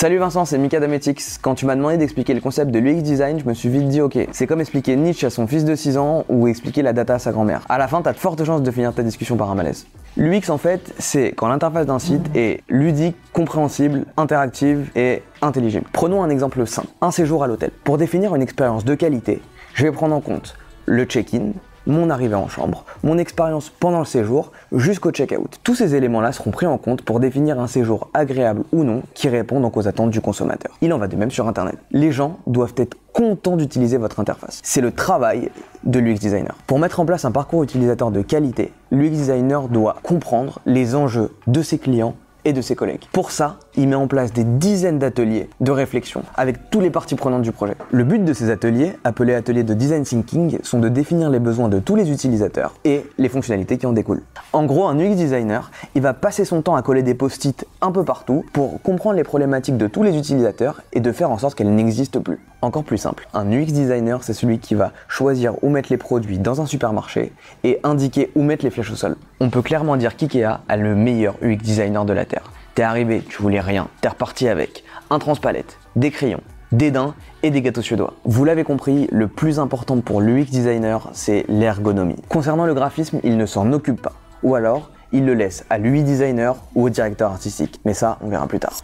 Salut Vincent, c'est Mika Dametix. Quand tu m'as demandé d'expliquer le concept de l'UX design, je me suis vite dit ok, c'est comme expliquer Nietzsche à son fils de 6 ans ou expliquer la data à sa grand-mère. À la fin, t'as de fortes chances de finir ta discussion par un malaise. L'UX en fait, c'est quand l'interface d'un site est ludique, compréhensible, interactive et intelligible. Prenons un exemple simple, un séjour à l'hôtel. Pour définir une expérience de qualité, je vais prendre en compte le check-in, mon arrivée en chambre, mon expérience pendant le séjour, jusqu'au check-out. Tous ces éléments-là seront pris en compte pour définir un séjour agréable ou non qui répond donc aux attentes du consommateur. Il en va de même sur Internet. Les gens doivent être contents d'utiliser votre interface. C'est le travail de l'UX designer. Pour mettre en place un parcours utilisateur de qualité, l'UX designer doit comprendre les enjeux de ses clients et de ses collègues. Pour ça, il met en place des dizaines d'ateliers de réflexion avec tous les parties prenantes du projet. Le but de ces ateliers, appelés ateliers de design thinking, sont de définir les besoins de tous les utilisateurs et les fonctionnalités qui en découlent. En gros, un UX designer, il va passer son temps à coller des post-it un peu partout pour comprendre les problématiques de tous les utilisateurs et de faire en sorte qu'elles n'existent plus. Encore plus simple, un UX designer, c'est celui qui va choisir où mettre les produits dans un supermarché et indiquer où mettre les flèches au sol. On peut clairement dire qu'IKEA a le meilleur UX designer de la Terre. T'es arrivé, tu voulais rien, t'es reparti avec un transpalette, des crayons, des dents et des gâteaux suédois. Vous l'avez compris, le plus important pour l'UX designer, c'est l'ergonomie. Concernant le graphisme, il ne s'en occupe pas. Ou alors, il le laisse à l'UX designer ou au directeur artistique. Mais ça, on verra plus tard.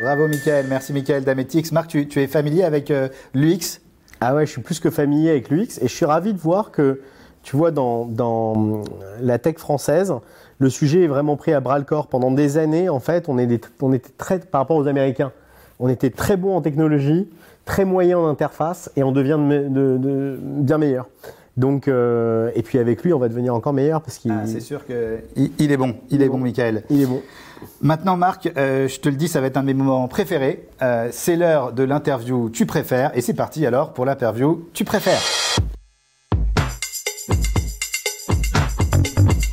Bravo Michael, merci Michael d'Ametix. Marc, tu, tu es familier avec euh, l'UX? Ah ouais, je suis plus que familier avec l'UX et je suis ravi de voir que, tu vois, dans, dans la tech française, le sujet est vraiment pris à bras le corps. Pendant des années, en fait, on, est des- on était très, par rapport aux Américains, on était très bon en technologie, très moyen en interface et on devient de me- de- de- bien meilleur. Donc, euh, et puis avec lui, on va devenir encore meilleur parce qu'il Ah, C'est sûr que il, il est bon, il est bon Michael. il est bon. Maintenant Marc, euh, je te le dis, ça va être un de mes moments préférés. Euh, c'est l'heure de l'interview Tu préfères et c'est parti alors pour l'interview Tu préfères.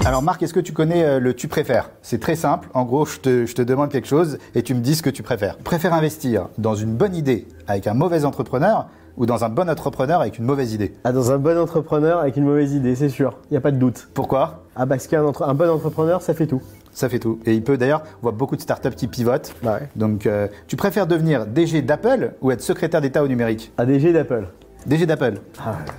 Alors Marc, est-ce que tu connais euh, le tu préfères? C'est très simple. En gros, je te, je te demande quelque chose et tu me dis ce que tu préfères. Tu préfères investir dans une bonne idée avec un mauvais entrepreneur ou dans un bon entrepreneur avec une mauvaise idée? Ah, dans un bon entrepreneur avec une mauvaise idée, c'est sûr. Il n'y a pas de doute. Pourquoi? Ah, parce qu'un entre- un bon entrepreneur, ça fait tout. Ça fait tout. Et il peut d'ailleurs, on voit beaucoup de startups qui pivotent. Bah ouais. Donc, euh, tu préfères devenir DG d'Apple ou être secrétaire d'État au numérique? ADG d'Apple. DG d'Apple.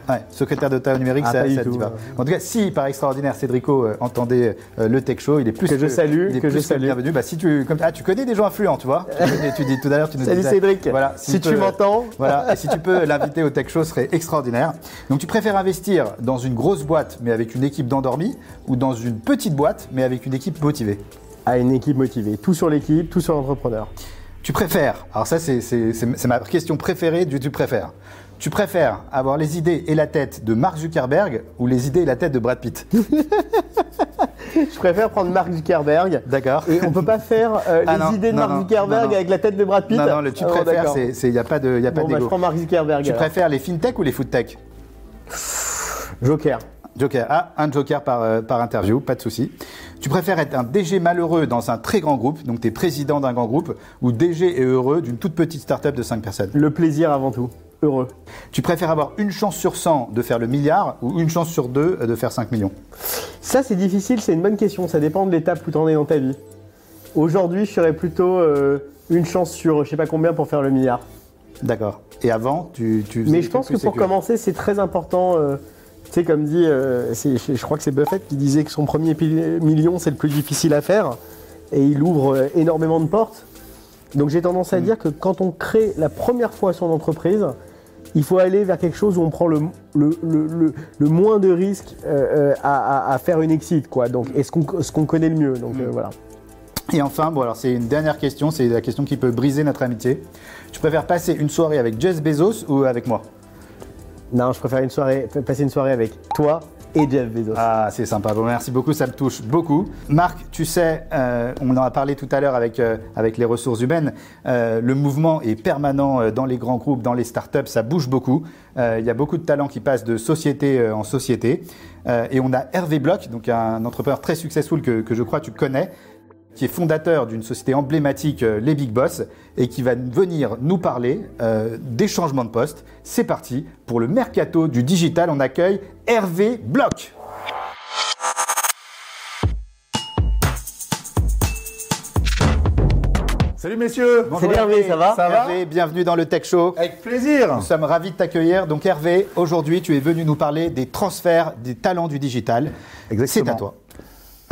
Ouais, secrétaire d'État au numérique, Ah, ça, ça tout, ouais. En tout cas, si par extraordinaire Cédrico euh, entendait euh, le Tech Show, il est plus Que je salue, il est que plus je salue. bienvenu. Bah, si tu, comme, ah, tu connais des gens influents, tu vois. tu, connais- tu dis tout à l'heure, tu nous Salut disais- Cédric. Voilà, Si tu peux- m'entends. Voilà, et si tu peux l'inviter au Tech Show, ce serait extraordinaire. Donc, tu préfères investir dans une grosse boîte, mais avec une équipe d'endormis, ou dans une petite boîte, mais avec une équipe motivée? À une équipe motivée. Tout sur l'équipe, tout sur l'entrepreneur. Tu préfères, alors ça c'est ma question préférée du tu préfères. Tu préfères avoir les idées et la tête de Mark Zuckerberg ou les idées et la tête de Brad Pitt Je préfère prendre Mark Zuckerberg. D'accord. Et on peut pas faire euh, les Ah non, idées de non, Mark Zuckerberg non, non. avec la tête de Brad Pitt. Non, non, le tu Ah préfères, il n'y a pas de, y a pas Bon, bah, je prends Mark Zuckerberg. tu alors. préfères les fintech ou les foodtech Joker. Joker. Ah, un joker par, euh, par interview, pas de souci. Tu préfères être un DG malheureux dans un très grand groupe, donc tu es président d'un grand groupe, ou DG et heureux d'une toute petite start-up de 5 personnes? Le plaisir avant tout. Heureux. Tu préfères avoir une chance sur 100 de faire le milliard ou une chance sur deux de faire 5 millions? Ça, c'est difficile, c'est une bonne question. Ça dépend de l'étape où tu en es dans ta vie. Aujourd'hui, je serais plutôt euh, une chance sur je sais pas combien pour faire le milliard. D'accord. Et avant, tu. Mais je pense que pour commencer, c'est très important. euh, tu sais, comme dit, euh, je, crois que c'est Buffett qui disait que son premier million, c'est le plus difficile à faire. Et il ouvre énormément de portes. Donc j'ai tendance Mm. à dire que quand on crée la première fois son entreprise, il faut aller vers quelque chose où on prend le, le, le- le- moins de risques euh, euh, à, à- à faire une exit. Quoi. Donc, et ce qu'on ce qu'on connaît le mieux. Donc Mm. euh, voilà. Et enfin, bon, alors c'est une dernière question, c'est la question qui peut briser notre amitié. Tu préfères passer une soirée avec Jeff Bezos ou avec moi? Non, je préfère une soirée, passer une soirée avec toi et Jeff. Ah, c'est sympa. Bon, merci beaucoup, ça me touche beaucoup. Marc, tu sais, euh, on en a parlé tout à l'heure avec, euh, avec les ressources humaines. euh, le mouvement est permanent dans les grands groupes, dans les startups, ça bouge beaucoup. Il y a beaucoup de talents qui passent de société en société. Et on a Hervé Bloch, donc un entrepreneur très successful que, que je crois tu connais, qui est fondateur d'une société emblématique, euh, les Big Boss, et qui va venir nous parler euh, des changements de poste. C'est parti pour le mercato du digital. On accueille Hervé Bloch. Salut messieurs Bonjour Salut Hervé, ça va Ça va Hervé, bienvenue dans le Tech Show. Avec plaisir Nous sommes ravis de t'accueillir. Donc Hervé, aujourd'hui tu es venu nous parler des transferts des talents du digital. Exactement. C'est à toi.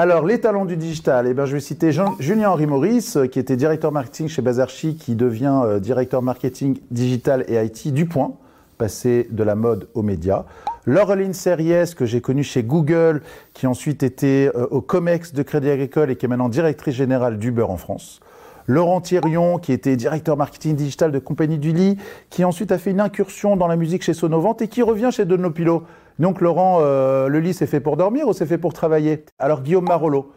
Alors, les talents du digital, eh je vais citer Jean- Julien-Henri Maurice, euh, qui était directeur marketing chez Bazarchi, qui devient euh, directeur marketing digital et IT du Point, passé de la mode aux médias. Laureline Serriès, que j'ai connue chez Google, qui ensuite était euh, au COMEX de Crédit Agricole et qui est maintenant directrice générale d'Uber en France. Laurent Thirion, qui était directeur marketing digital de Compagnie du Lit, qui ensuite a fait une incursion dans la musique chez Sonovant et qui revient chez Donopilo. Donc Laurent, euh, le lit c'est fait pour dormir ou c'est fait pour travailler? Alors Guillaume Marolo,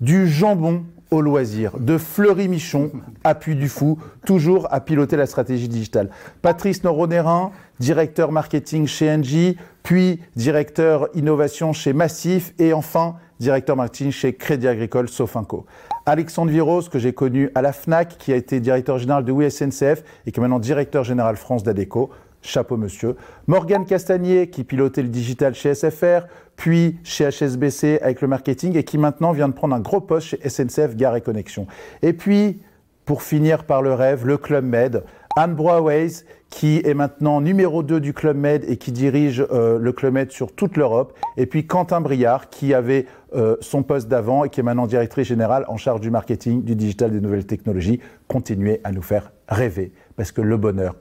du jambon au loisir, de Fleury Michon à du Fou, toujours à piloter la stratégie digitale. Patrice Noronérin, directeur marketing chez Engie, puis directeur innovation chez Massif et enfin directeur marketing chez Crédit Agricole Sofinco. Alexandre Viros, que j'ai connu à la FNAC, qui a été directeur général de Oui SNCF et qui est maintenant directeur général France d'ADECO. Chapeau monsieur. Morgane Castagnier, qui pilotait le digital chez SFR, puis chez HSBC avec le marketing et qui maintenant vient de prendre un gros poste chez SNCF Gare et Connexion. Et puis, pour finir par le rêve, le Club Med. Anne Broaways, qui est maintenant numéro 2 du Club Med et qui dirige euh, le Club Med sur toute l'Europe. Et puis Quentin Briard, qui avait euh, son poste d'avant et qui est maintenant directrice générale en charge du marketing, du digital, des nouvelles technologies. Continuez à nous faire rêver, parce que le bonheur,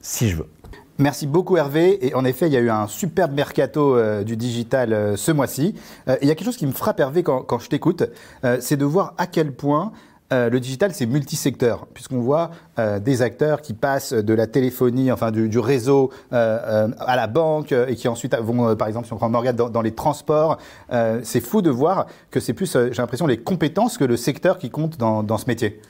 si je veux. Merci beaucoup Hervé. Et en effet, il y a eu un superbe mercato euh, du digital euh, ce mois-ci. Euh, il y a quelque chose qui me frappe Hervé quand, je t'écoute, c'est de voir à quel point le digital c'est multisecteur, puisqu'on voit des acteurs qui passent de la téléphonie, enfin du, réseau à la banque et qui ensuite vont, par exemple, si on prend Morgane, dans, dans les transports. C'est fou de voir que c'est plus, j'ai l'impression, les compétences que le secteur qui compte dans, dans ce métier.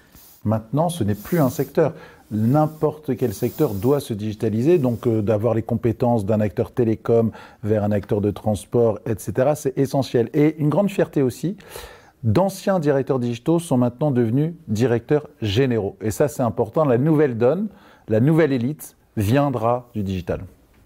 Maintenant, ce n'est plus un secteur. N'importe quel secteur doit se digitaliser, donc euh, d'avoir les compétences d'un acteur télécom vers un acteur de transport, etc., c'est essentiel. Et une grande fierté aussi, d'anciens directeurs digitaux sont maintenant devenus directeurs généraux. Et ça, c'est important. La nouvelle donne, la nouvelle élite viendra du digital.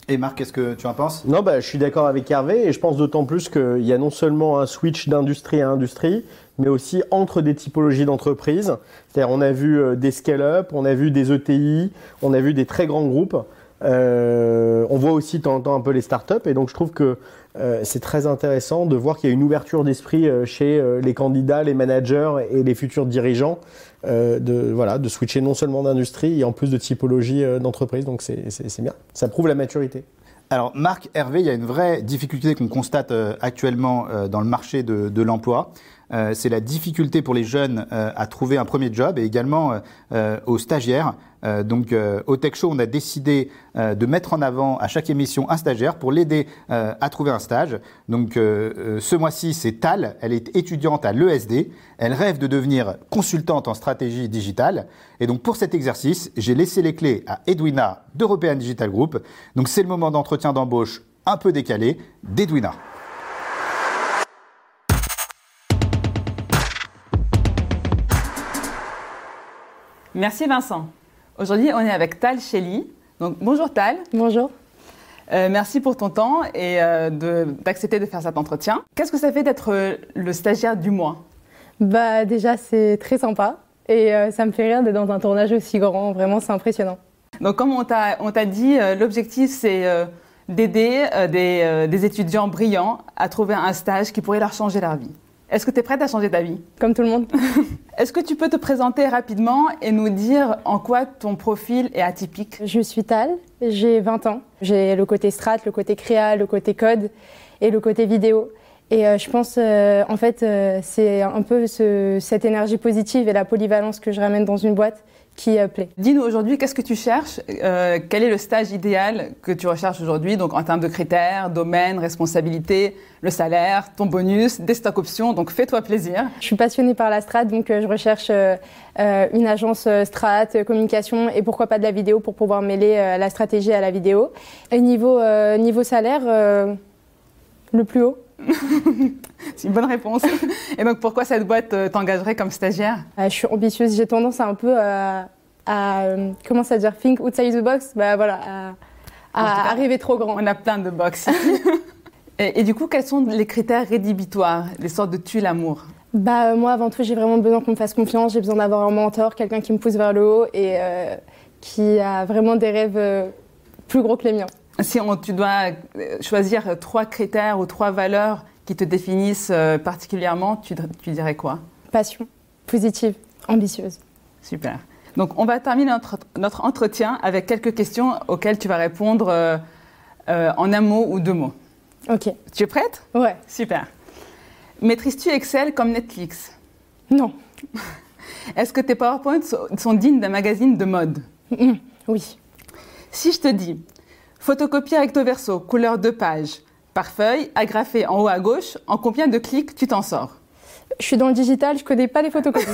Et Marc, qu'est-ce que tu en penses? Non, bah, je suis d'accord avec Hervé et je pense d'autant plus qu'il y a non seulement un switch d'industrie à industrie, mais aussi entre des typologies d'entreprises. C'est-à-dire, on a vu euh, des scale-up, on a vu des ETI, on a vu des très grands groupes. Euh, on voit aussi de temps en temps un peu les startups et donc je trouve que euh, c'est très intéressant de voir qu'il y a une ouverture d'esprit euh, chez les candidats, les managers et les futurs dirigeants euh, de voilà de switcher non seulement d'industrie et en plus de typologie euh, d'entreprise. Donc c'est bien. Ça prouve la maturité. Alors, Marc, Hervé, il y a une vraie difficulté qu'on constate euh, actuellement dans le marché de, de l'emploi. Euh, c'est la difficulté pour les jeunes euh, à trouver un premier job et également euh, aux stagiaires. Donc, au Tech Show, on a décidé de mettre en avant à chaque émission un stagiaire pour l'aider à trouver un stage. Donc, ce mois-ci, c'est Tal. Elle est étudiante à l'ESD. Elle rêve de devenir consultante en stratégie digitale. Et donc, pour cet exercice, j'ai laissé les clés à Edwina d'European Digital Group. Donc, c'est le moment d'entretien d'embauche un peu décalé d'Edwina. Merci Vincent. Aujourd'hui, on est avec Tal Shelley. Donc, bonjour Tal. Bonjour. Euh, merci pour ton temps et euh, d'accepter de, faire cet entretien. Qu'est-ce que ça fait d'être euh, le stagiaire du mois? Bah déjà c'est très sympa et ça me fait rire d'être dans un tournage aussi grand. Vraiment c'est impressionnant. Donc, comme on t'a on t'a dit, l'objectif c'est d'aider des, des étudiants brillants à trouver un stage qui pourrait leur changer leur vie. Est-ce que tu es prête à changer ta vie Comme tout le monde. Est-ce que tu peux te présenter rapidement et nous dire en quoi ton profil est atypique? Je suis Tal, j'ai 20 ans. J'ai le côté strat, le côté créa, le côté code et le côté vidéo. Et euh, je pense, euh, en fait, euh, c'est un peu ce- cette énergie positive et la polyvalence que je ramène dans une boîte qui euh. Dis-nous aujourd'hui, qu'est-ce que tu cherches Euh, Quel est le stage idéal que tu recherches aujourd'hui Donc en termes de critères, domaine, responsabilité, le salaire, ton bonus, des stocks options. Donc fais-toi plaisir. Je suis passionnée par la strat, donc euh, je recherche une agence strat, communication et pourquoi pas de la vidéo pour pouvoir mêler la stratégie à la vidéo. Et niveau, salaire, le plus haut. C'est une bonne réponse. Et donc pourquoi cette boîte euh, t'engagerait comme stagiaire? Euh, je suis ambitieuse, j'ai tendance à un peu à, à, comment ça dire, think outside the box, bah voilà, à, à arriver trop grand. On a plein de box et, et du coup, quels sont les critères rédhibitoires, les sortes de tu l'amour? Bah euh, moi avant tout j'ai vraiment besoin qu'on me fasse confiance, j'ai besoin d'avoir un mentor, quelqu'un qui me pousse vers le haut et euh, qui a vraiment des rêves plus gros que les miens. Si on- tu dois euh, choisir trois critères ou trois valeurs qui te définissent euh, particulièrement, tu, tu dirais quoi? Passion, positive, ambitieuse. Super. Donc, on va terminer notre, notre entretien avec quelques questions auxquelles tu vas répondre euh, euh, en un mot ou deux mots. Ok. Tu es prête? Ouais. Super. Maîtrises-tu Excel comme Netflix? Non. Est-ce que tes PowerPoints sont- dignes d'un magazine de mode? Oui. Si je te dis photocopie recto verso, couleur de page, par feuille, agrafé en haut à gauche, en combien de clics tu t'en sors? Je suis dans le digital, je connais pas les photocopies.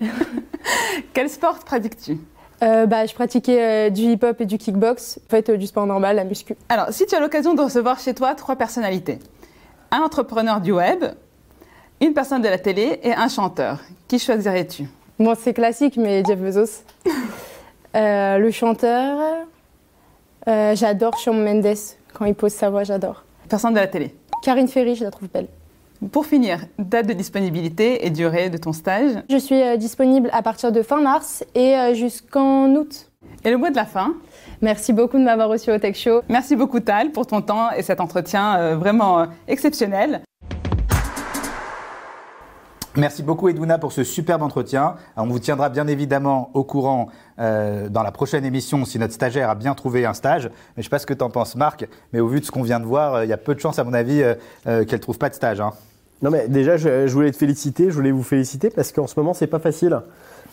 Quel sport pratiques-tu? Euh, bah, je pratiquais euh, du hip-hop et du kickbox. En fait, euh, du sport normal, la muscu. Alors, si tu as l'occasion de recevoir chez toi trois personnalités, un entrepreneur du web, une personne de la télé et un chanteur, qui choisirais-tu? Bon, c'est classique, mais Jeff Bezos. Le chanteur, euh, j'adore Shawn Mendes. Quand il pose sa voix, j'adore. Personne de la télé. Karine Ferry, je la trouve belle. Pour finir, date de disponibilité et durée de ton stage. Je suis euh, disponible à partir de fin mars et euh, jusqu'en août. Et le mot de la fin Merci beaucoup de m'avoir reçu au Tech Show. Merci beaucoup Tal pour ton temps et cet entretien vraiment exceptionnel. Merci beaucoup Edwina pour ce superbe entretien. On vous tiendra bien évidemment au courant euh, dans la prochaine émission si notre stagiaire a bien trouvé un stage. Mais je ne sais pas ce que tu en penses Marc, mais au vu de ce qu'on vient de voir, euh, il y a peu de chances à mon avis euh, euh, qu'elle trouve pas de stage. hein. Non mais déjà, je, voulais te féliciter, je voulais vous féliciter parce qu'en ce moment, c'est pas facile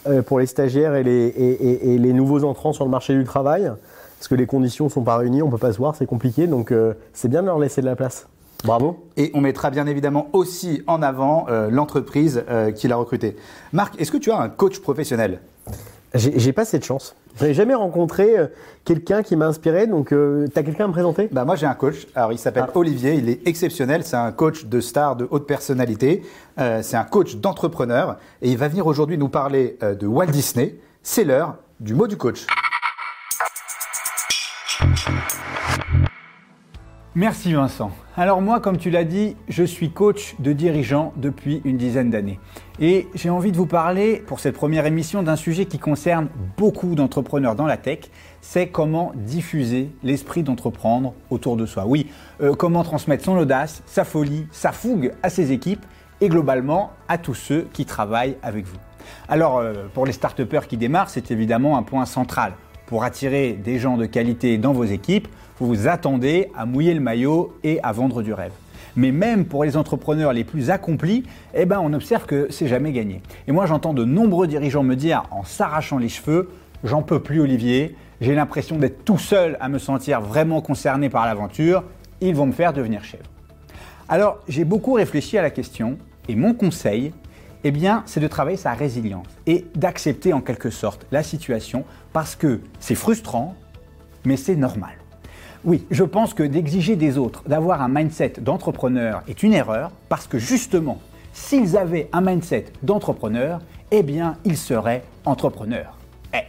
euh, pour les stagiaires et les, nouveaux entrants sur le marché du travail parce que les conditions sont pas réunies, on peut pas se voir, c'est compliqué, donc euh, c'est bien de leur laisser de la place. Bravo. Et on mettra bien évidemment aussi en avant euh, l'entreprise euh, qui l'a recruté. Marc, est-ce que tu as un coach professionnel? J'ai pas cette chance. J'ai jamais rencontré euh, quelqu'un qui m'a inspiré, donc euh, t'as quelqu'un à me présenter? Bah, Moi j'ai un coach, alors il s'appelle Ah. Olivier, il est exceptionnel, c'est un coach de star de haute personnalité, Euh, c'est un coach d'entrepreneur et il va venir aujourd'hui nous parler de Walt Disney. C'est l'heure du mot du coach. Merci Vincent. Alors moi, comme tu l'as dit, je suis coach de dirigeants depuis une dizaine d'années. Et j'ai envie de vous parler pour cette première émission d'un sujet qui concerne beaucoup d'entrepreneurs dans la tech, c'est comment diffuser l'esprit d'entreprendre autour de soi. Oui, euh, comment transmettre son audace, sa folie, sa fougue à ses équipes et globalement à tous ceux qui travaillent avec vous. Alors euh, pour les start qui démarrent, c'est évidemment un point central. Pour attirer des gens de qualité dans vos équipes, vous vous attendez à mouiller le maillot et à vendre du rêve. Mais même pour les entrepreneurs les plus accomplis, eh ben on observe que c'est jamais gagné. Et moi j'entends de nombreux dirigeants me dire en s'arrachant les cheveux, j'en peux plus Olivier, j'ai l'impression d'être tout seul à me sentir vraiment concerné par l'aventure, ils vont me faire devenir chef. Alors j'ai beaucoup réfléchi à la question et mon conseil, eh bien, c'est de travailler sa résilience et d'accepter en quelque sorte la situation parce que c'est frustrant, mais c'est normal. Oui, je pense que d'exiger des autres d'avoir un mindset d'entrepreneur est une erreur parce que justement, s'ils avaient un mindset d'entrepreneur, eh bien, ils seraient entrepreneurs. Eh.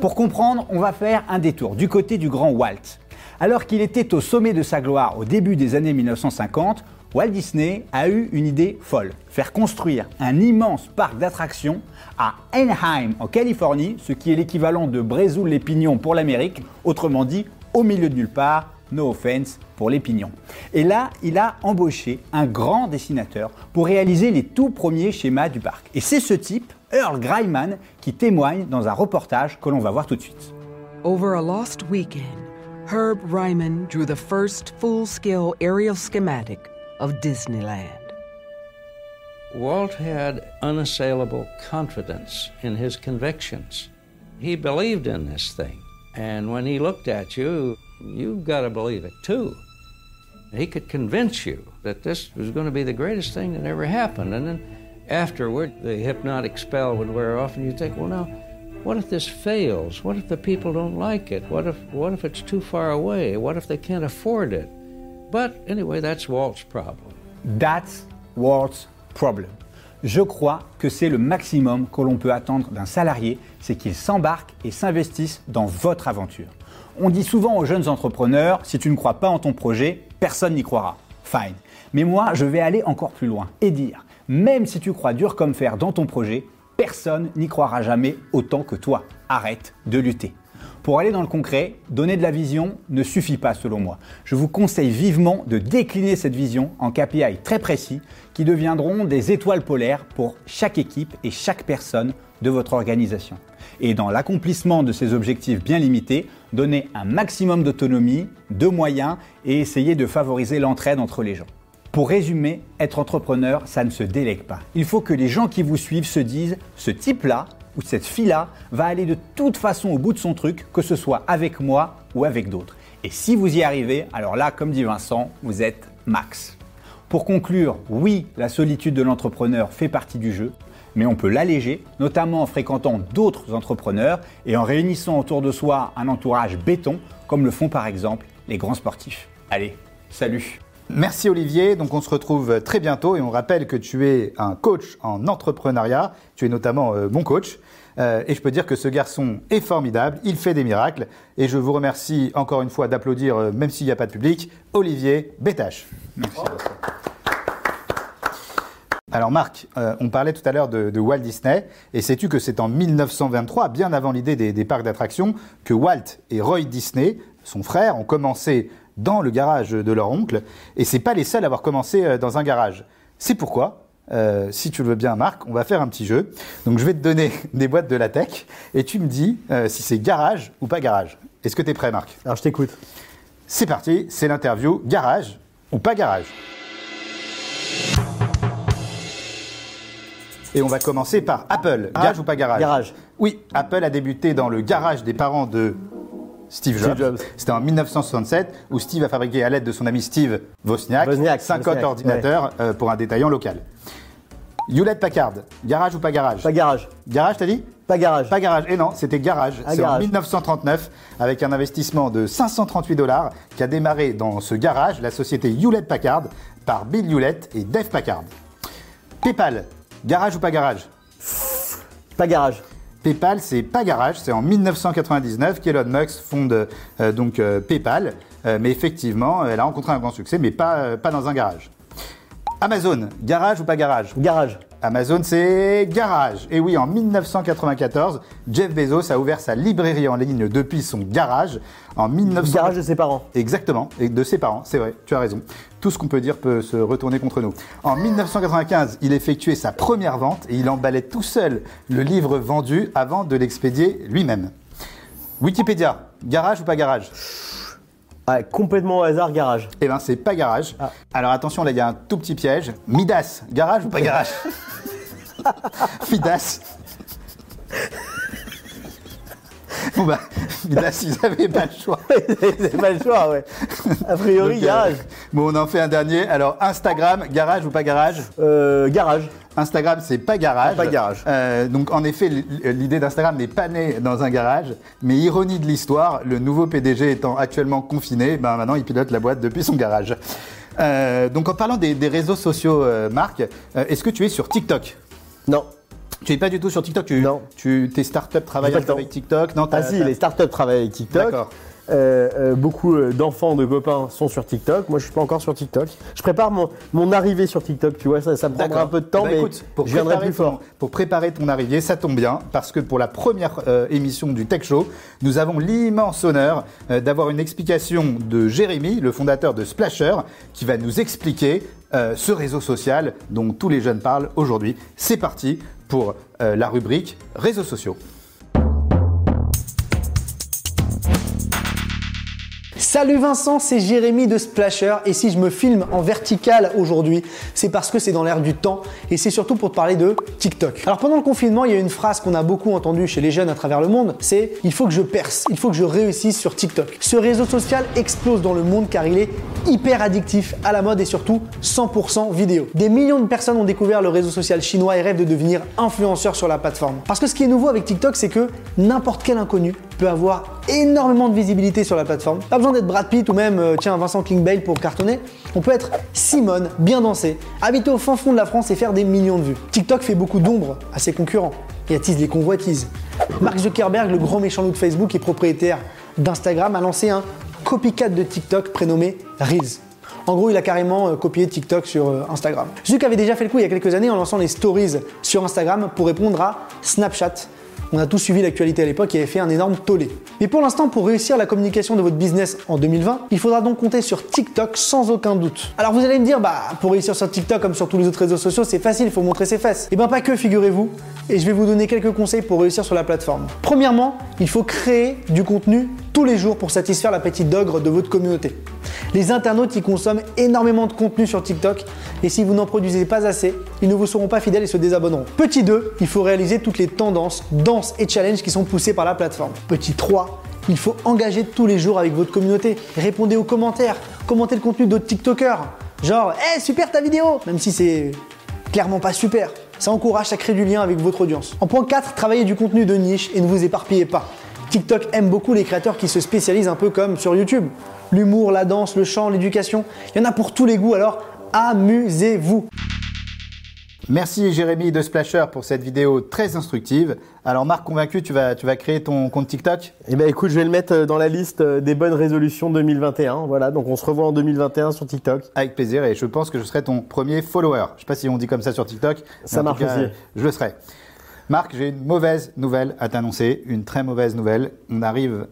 Pour comprendre, on va faire un détour du côté du grand Walt. Alors qu'il était au sommet de sa gloire au début des années 1950, Walt Disney a eu une idée folle, faire construire un immense parc d'attractions à Anaheim en Californie, ce qui est l'équivalent de Brézoul-les-Pignons pour l'Amérique, autrement dit au milieu de nulle part, no offense pour les pignons. Et là, il a embauché un grand dessinateur pour réaliser les tout premiers schémas du parc. Et c'est ce type, Earl Greiman, qui témoigne dans un reportage que l'on va voir tout de suite. Over a lost weekend, Herb Ryman drew the first full scale aerial schematic of Disneyland. Walt had unassailable confidence in his convictions. He believed in this thing. And when he looked at you, you've got to believe it too. He could convince you that this was going to be the greatest thing that ever happened. And then afterward, the hypnotic spell would wear off, and you'd think, well, now, what if this fails? What if the people don't like it? What if, what if it's too far away? What if they can't afford it? But anyway, that's Walt's problem. That's Walt's problem. Je crois que c'est le maximum que l'on peut attendre d'un salarié, c'est qu'il s'embarque et s'investisse dans votre aventure. On dit souvent aux jeunes entrepreneurs, si tu ne crois pas en ton projet, personne n'y croira. Fine. Mais moi, je vais aller encore plus loin et dire, même si tu crois dur comme fer dans ton projet, personne n'y croira jamais autant que toi. Arrête de lutter. Pour aller dans le concret, donner de la vision ne suffit pas selon moi. Je vous conseille vivement de décliner cette vision en KPI très précis qui deviendront des étoiles polaires pour chaque équipe et chaque personne de votre organisation. Et dans l'accomplissement de ces objectifs bien limités, donner un maximum d'autonomie, de moyens et essayer de favoriser l'entraide entre les gens. Pour résumer, être entrepreneur, ça ne se délègue pas. Il faut que les gens qui vous suivent se disent, ce type-là ou cette fille-là va aller de toute façon au bout de son truc, que ce soit avec moi ou avec d'autres. Et si vous y arrivez, alors là, comme dit Vincent, vous êtes max. Pour conclure, oui, la solitude de l'entrepreneur fait partie du jeu, mais on peut l'alléger, notamment en fréquentant d'autres entrepreneurs et en réunissant autour de soi un entourage béton, comme le font par exemple les grands sportifs. Allez, salut Merci Olivier, donc on se retrouve très bientôt et on rappelle que tu es un coach en entrepreneuriat, tu es notamment euh, mon coach. Euh, et je peux dire que ce garçon est formidable, il fait des miracles. Et je vous remercie encore une fois d'applaudir, euh, même s'il n'y a pas de public, Olivier Bétache. Alors Marc, euh, on parlait tout à l'heure de, Walt Disney, et sais-tu que c'est en 1923, bien avant l'idée des parcs d'attractions, que Walt et Roy Disney, son frère, ont commencé dans le garage de leur oncle, et c'est pas les seuls à avoir commencé euh, dans un garage. C'est pourquoi, euh, si tu le veux bien Marc, on va faire un petit jeu. Donc je vais te donner des boîtes de latex, et tu me dis euh, si c'est garage ou pas garage. Est-ce que tu es prêt Marc? Alors je t'écoute. C'est parti, c'est l'interview garage ou pas garage. Et on va commencer par Apple. Garage ou pas garage? Garage. Oui, Apple a débuté dans le garage des parents de Steve Jobs. C'était en 1967 où Steve a fabriqué à l'aide de son ami Steve Wozniak, Wozniak, 50 Wozniak, ordinateurs euh, pour un détaillant local. Hewlett Packard, garage ou pas garage? Pas garage. Garage, t'as dit? Pas garage. Pas garage. Et non, c'était garage. C'est en garage. 1939, avec un investissement de 538 dollars, qu'a démarré dans ce garage la société Hewlett Packard par Bill Hewlett et Dave Packard. PayPal, garage ou pas garage? Pas garage. PayPal, c'est pas garage, c'est en 1999 qu'Elon Musk fonde euh, donc euh, PayPal, Euh, mais effectivement, elle a rencontré un grand succès, mais pas, pas dans un garage. Amazon, garage ou pas garage Garage. Amazon, c'est garage. Et oui, en 1994, Jeff Bezos a ouvert sa librairie en ligne depuis son garage. En 1900... Garage de ses parents. Exactement, et de ses parents, c'est vrai, tu as raison. Tout ce qu'on peut dire peut se retourner contre nous. En 1995, il effectuait sa première vente et il emballait tout seul le livre vendu avant de l'expédier lui-même. Wikipédia, garage ou pas garage Ah, complètement au hasard, garage. Eh ben, c'est pas garage. Ah. Alors attention, là, il y a un tout petit piège. Midas, garage ou pas garage? Midas. Bon bah, Midas, ils avaient pas le choix. c'est pas le choix, ouais. A priori, Donc, euh, garage. bon, on en fait un dernier. Alors, Instagram, garage ou pas garage? Euh, garage. Instagram, c'est pas garage. Pas garage. Euh, donc, en effet, l'idée d'Instagram n'est pas née dans un garage. Mais ironie de l'histoire, le nouveau PDG étant actuellement confiné, ben maintenant, il pilote la boîte depuis son garage. Euh, donc, en parlant des, des réseaux sociaux, euh, Marc, est-ce que tu es sur TikTok? Non. Tu es pas du tout sur TikTok tu, Non. Tu, tes startups travaillent avec TikTok? Non, Ah t'as- si, t'as- les startups travaillent avec TikTok. D'accord. Euh, euh, beaucoup euh, d'enfants, de copains sont sur TikTok. Moi, je suis pas encore sur TikTok. Je prépare mon, mon arrivée sur TikTok. Tu vois, ça, ça me prendra un peu de temps, Bah, mais écoute, pour je viendrai ton- fort. Pour préparer ton arrivée, ça tombe bien, parce que pour la première euh, émission du Tech Show, nous avons l'immense honneur euh, d'avoir une explication de Jérémy, le fondateur de Splasher, qui va nous expliquer ce réseau social dont tous les jeunes parlent aujourd'hui. C'est parti pour la rubrique réseaux sociaux. Salut Vincent, c'est Jérémy de Splasher et si je me filme en vertical aujourd'hui, c'est parce que c'est dans l'air du temps et c'est surtout pour te parler de TikTok. Alors pendant le confinement, il y a une phrase qu'on a beaucoup entendue chez les jeunes à travers le monde, c'est il faut que je perce, il faut que je réussisse sur TikTok. Ce réseau social explose dans le monde car il est hyper addictif, à la mode et surtout 100% vidéo. Des millions de personnes ont découvert le réseau social chinois et rêvent de devenir influenceurs sur la plateforme. Parce que ce qui est nouveau avec TikTok, c'est que n'importe quel inconnu avoir énormément de visibilité sur la plateforme. Pas besoin d'être Brad Pitt ou même euh, tiens Vincent Kingbale pour cartonner. On peut être Simone, bien danser, habiter au fin fond de la France et faire des millions de vues. TikTok fait beaucoup d'ombre à ses concurrents et attise les convoitises. Mark Zuckerberg, le grand méchant loup de Facebook et propriétaire d'Instagram, a lancé un copycat de TikTok prénommé Reels. En gros, il a carrément euh, copié TikTok sur euh, Instagram. Zuck avait déjà fait le coup il y a quelques années en lançant les stories sur Instagram pour répondre à Snapchat On a tous suivi l'actualité à l'époque qui avait fait un énorme tollé. Mais pour l'instant, pour réussir la communication de votre business en 2020, il faudra donc compter sur TikTok sans aucun doute. Alors vous allez me dire, bah pour réussir sur TikTok comme sur tous les autres réseaux sociaux, c'est facile, il faut montrer ses fesses. Et ben pas que, figurez-vous. Et je vais vous donner quelques conseils pour réussir sur la plateforme. Premièrement, il faut créer du contenu tous les jours pour satisfaire l'appétit d'ogre de votre communauté. Les internautes y consomment énormément de contenu sur TikTok et si vous n'en produisez pas assez, ils ne vous seront pas fidèles et se désabonneront. Petit 2, il faut réaliser toutes les tendances, danses et challenges qui sont poussés par la plateforme. Petit 3, il faut engager tous les jours avec votre communauté. Répondez aux commentaires, commentez le contenu d'autres TikTokers. Genre, hé, super ta vidéo Même si c'est clairement pas super. Ça encourage à créer du lien avec votre audience. En point 4, travaillez du contenu de niche et ne vous éparpillez pas. TikTok aime beaucoup les créateurs qui se spécialisent un peu comme sur YouTube. L'humour, la danse, le chant, l'éducation, il y en a pour tous les goûts, alors amusez-vous. Merci Jérémy de Splasher pour cette vidéo très instructive. Alors Marc, convaincu, tu vas, tu vas créer ton compte TikTok? Eh ben écoute, je vais le mettre euh, dans la liste euh, des bonnes résolutions 2021. Voilà, donc on se revoit en 2021 sur TikTok. Avec plaisir et je pense que je serai ton premier follower. Je sais pas si on dit comme ça sur TikTok. mais Ça marche tout cas, aussi. Je le serai. Marc, j'ai une mauvaise nouvelle à t'annoncer, une très mauvaise nouvelle. On arrive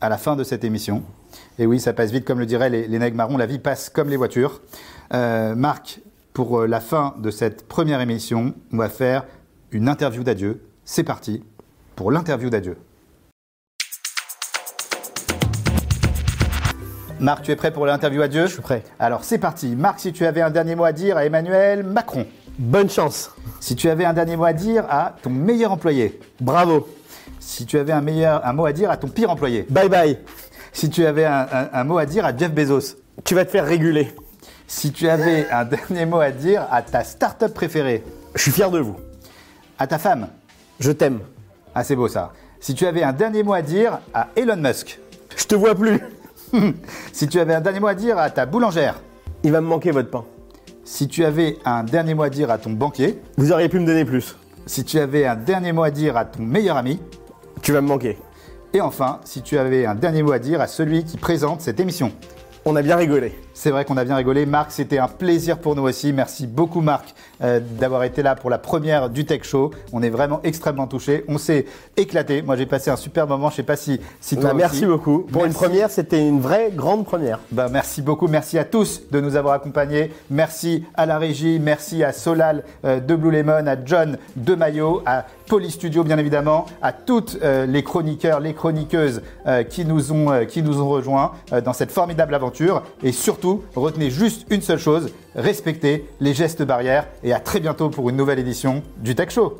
à la fin de cette émission. Et oui, ça passe vite, comme le diraient les, les nègres marrons, la vie passe comme les voitures. Euh, Marc, pour euh, la fin de cette première émission, on va faire une interview d'adieu. C'est parti pour l'interview d'adieu. Marc, tu es prêt pour l'interview adieu? Je suis prêt. Alors c'est parti. Marc, si tu avais un dernier mot à dire à Emmanuel Macron. Bonne chance. Si tu avais un dernier mot à dire à ton meilleur employé. Bravo. Si tu avais un, meilleur, un mot à dire à ton pire employé. Bye bye. Si tu avais un, un- un mot à dire à Jeff Bezos. Tu vas te faire réguler. Si tu avais un dernier mot à dire à ta start-up préférée. Je suis fier de vous. À ta femme. Je t'aime. Ah, c'est beau ça. Si tu avais un dernier mot à dire à Elon Musk. Je te vois plus. si tu avais un dernier mot à dire à ta boulangère. Il va me manquer votre pain. Si tu avais un dernier mot à dire à ton banquier. Vous auriez pu me donner plus. Si tu avais un dernier mot à dire à ton meilleur ami. Tu vas me manquer. Et enfin, si tu avais un dernier mot à dire à celui qui présente cette émission. On a bien rigolé. C'est vrai qu'on a bien rigolé. Marc, c'était un plaisir pour nous aussi. Merci beaucoup, Marc, euh, d'avoir été là pour la première du Tech Show. On est vraiment extrêmement touchés. On s'est éclaté. Moi, j'ai passé un super moment. Je sais pas si, si toi Bah, merci aussi. beaucoup. Pour une première, c'était une vraie grande première. Bah, merci beaucoup. Merci à tous de nous avoir accompagnés. Merci à la régie. Merci à Solal euh, de Blue Lemon, à John de Mayo, à Poly Studio, bien évidemment, à toutes euh, les chroniqueurs, les chroniqueuses qui, nous ont, qui nous ont rejoints dans cette formidable aventure. Et retenez juste une seule chose respectez les gestes barrières. Et à très bientôt pour une nouvelle édition du Tech Show.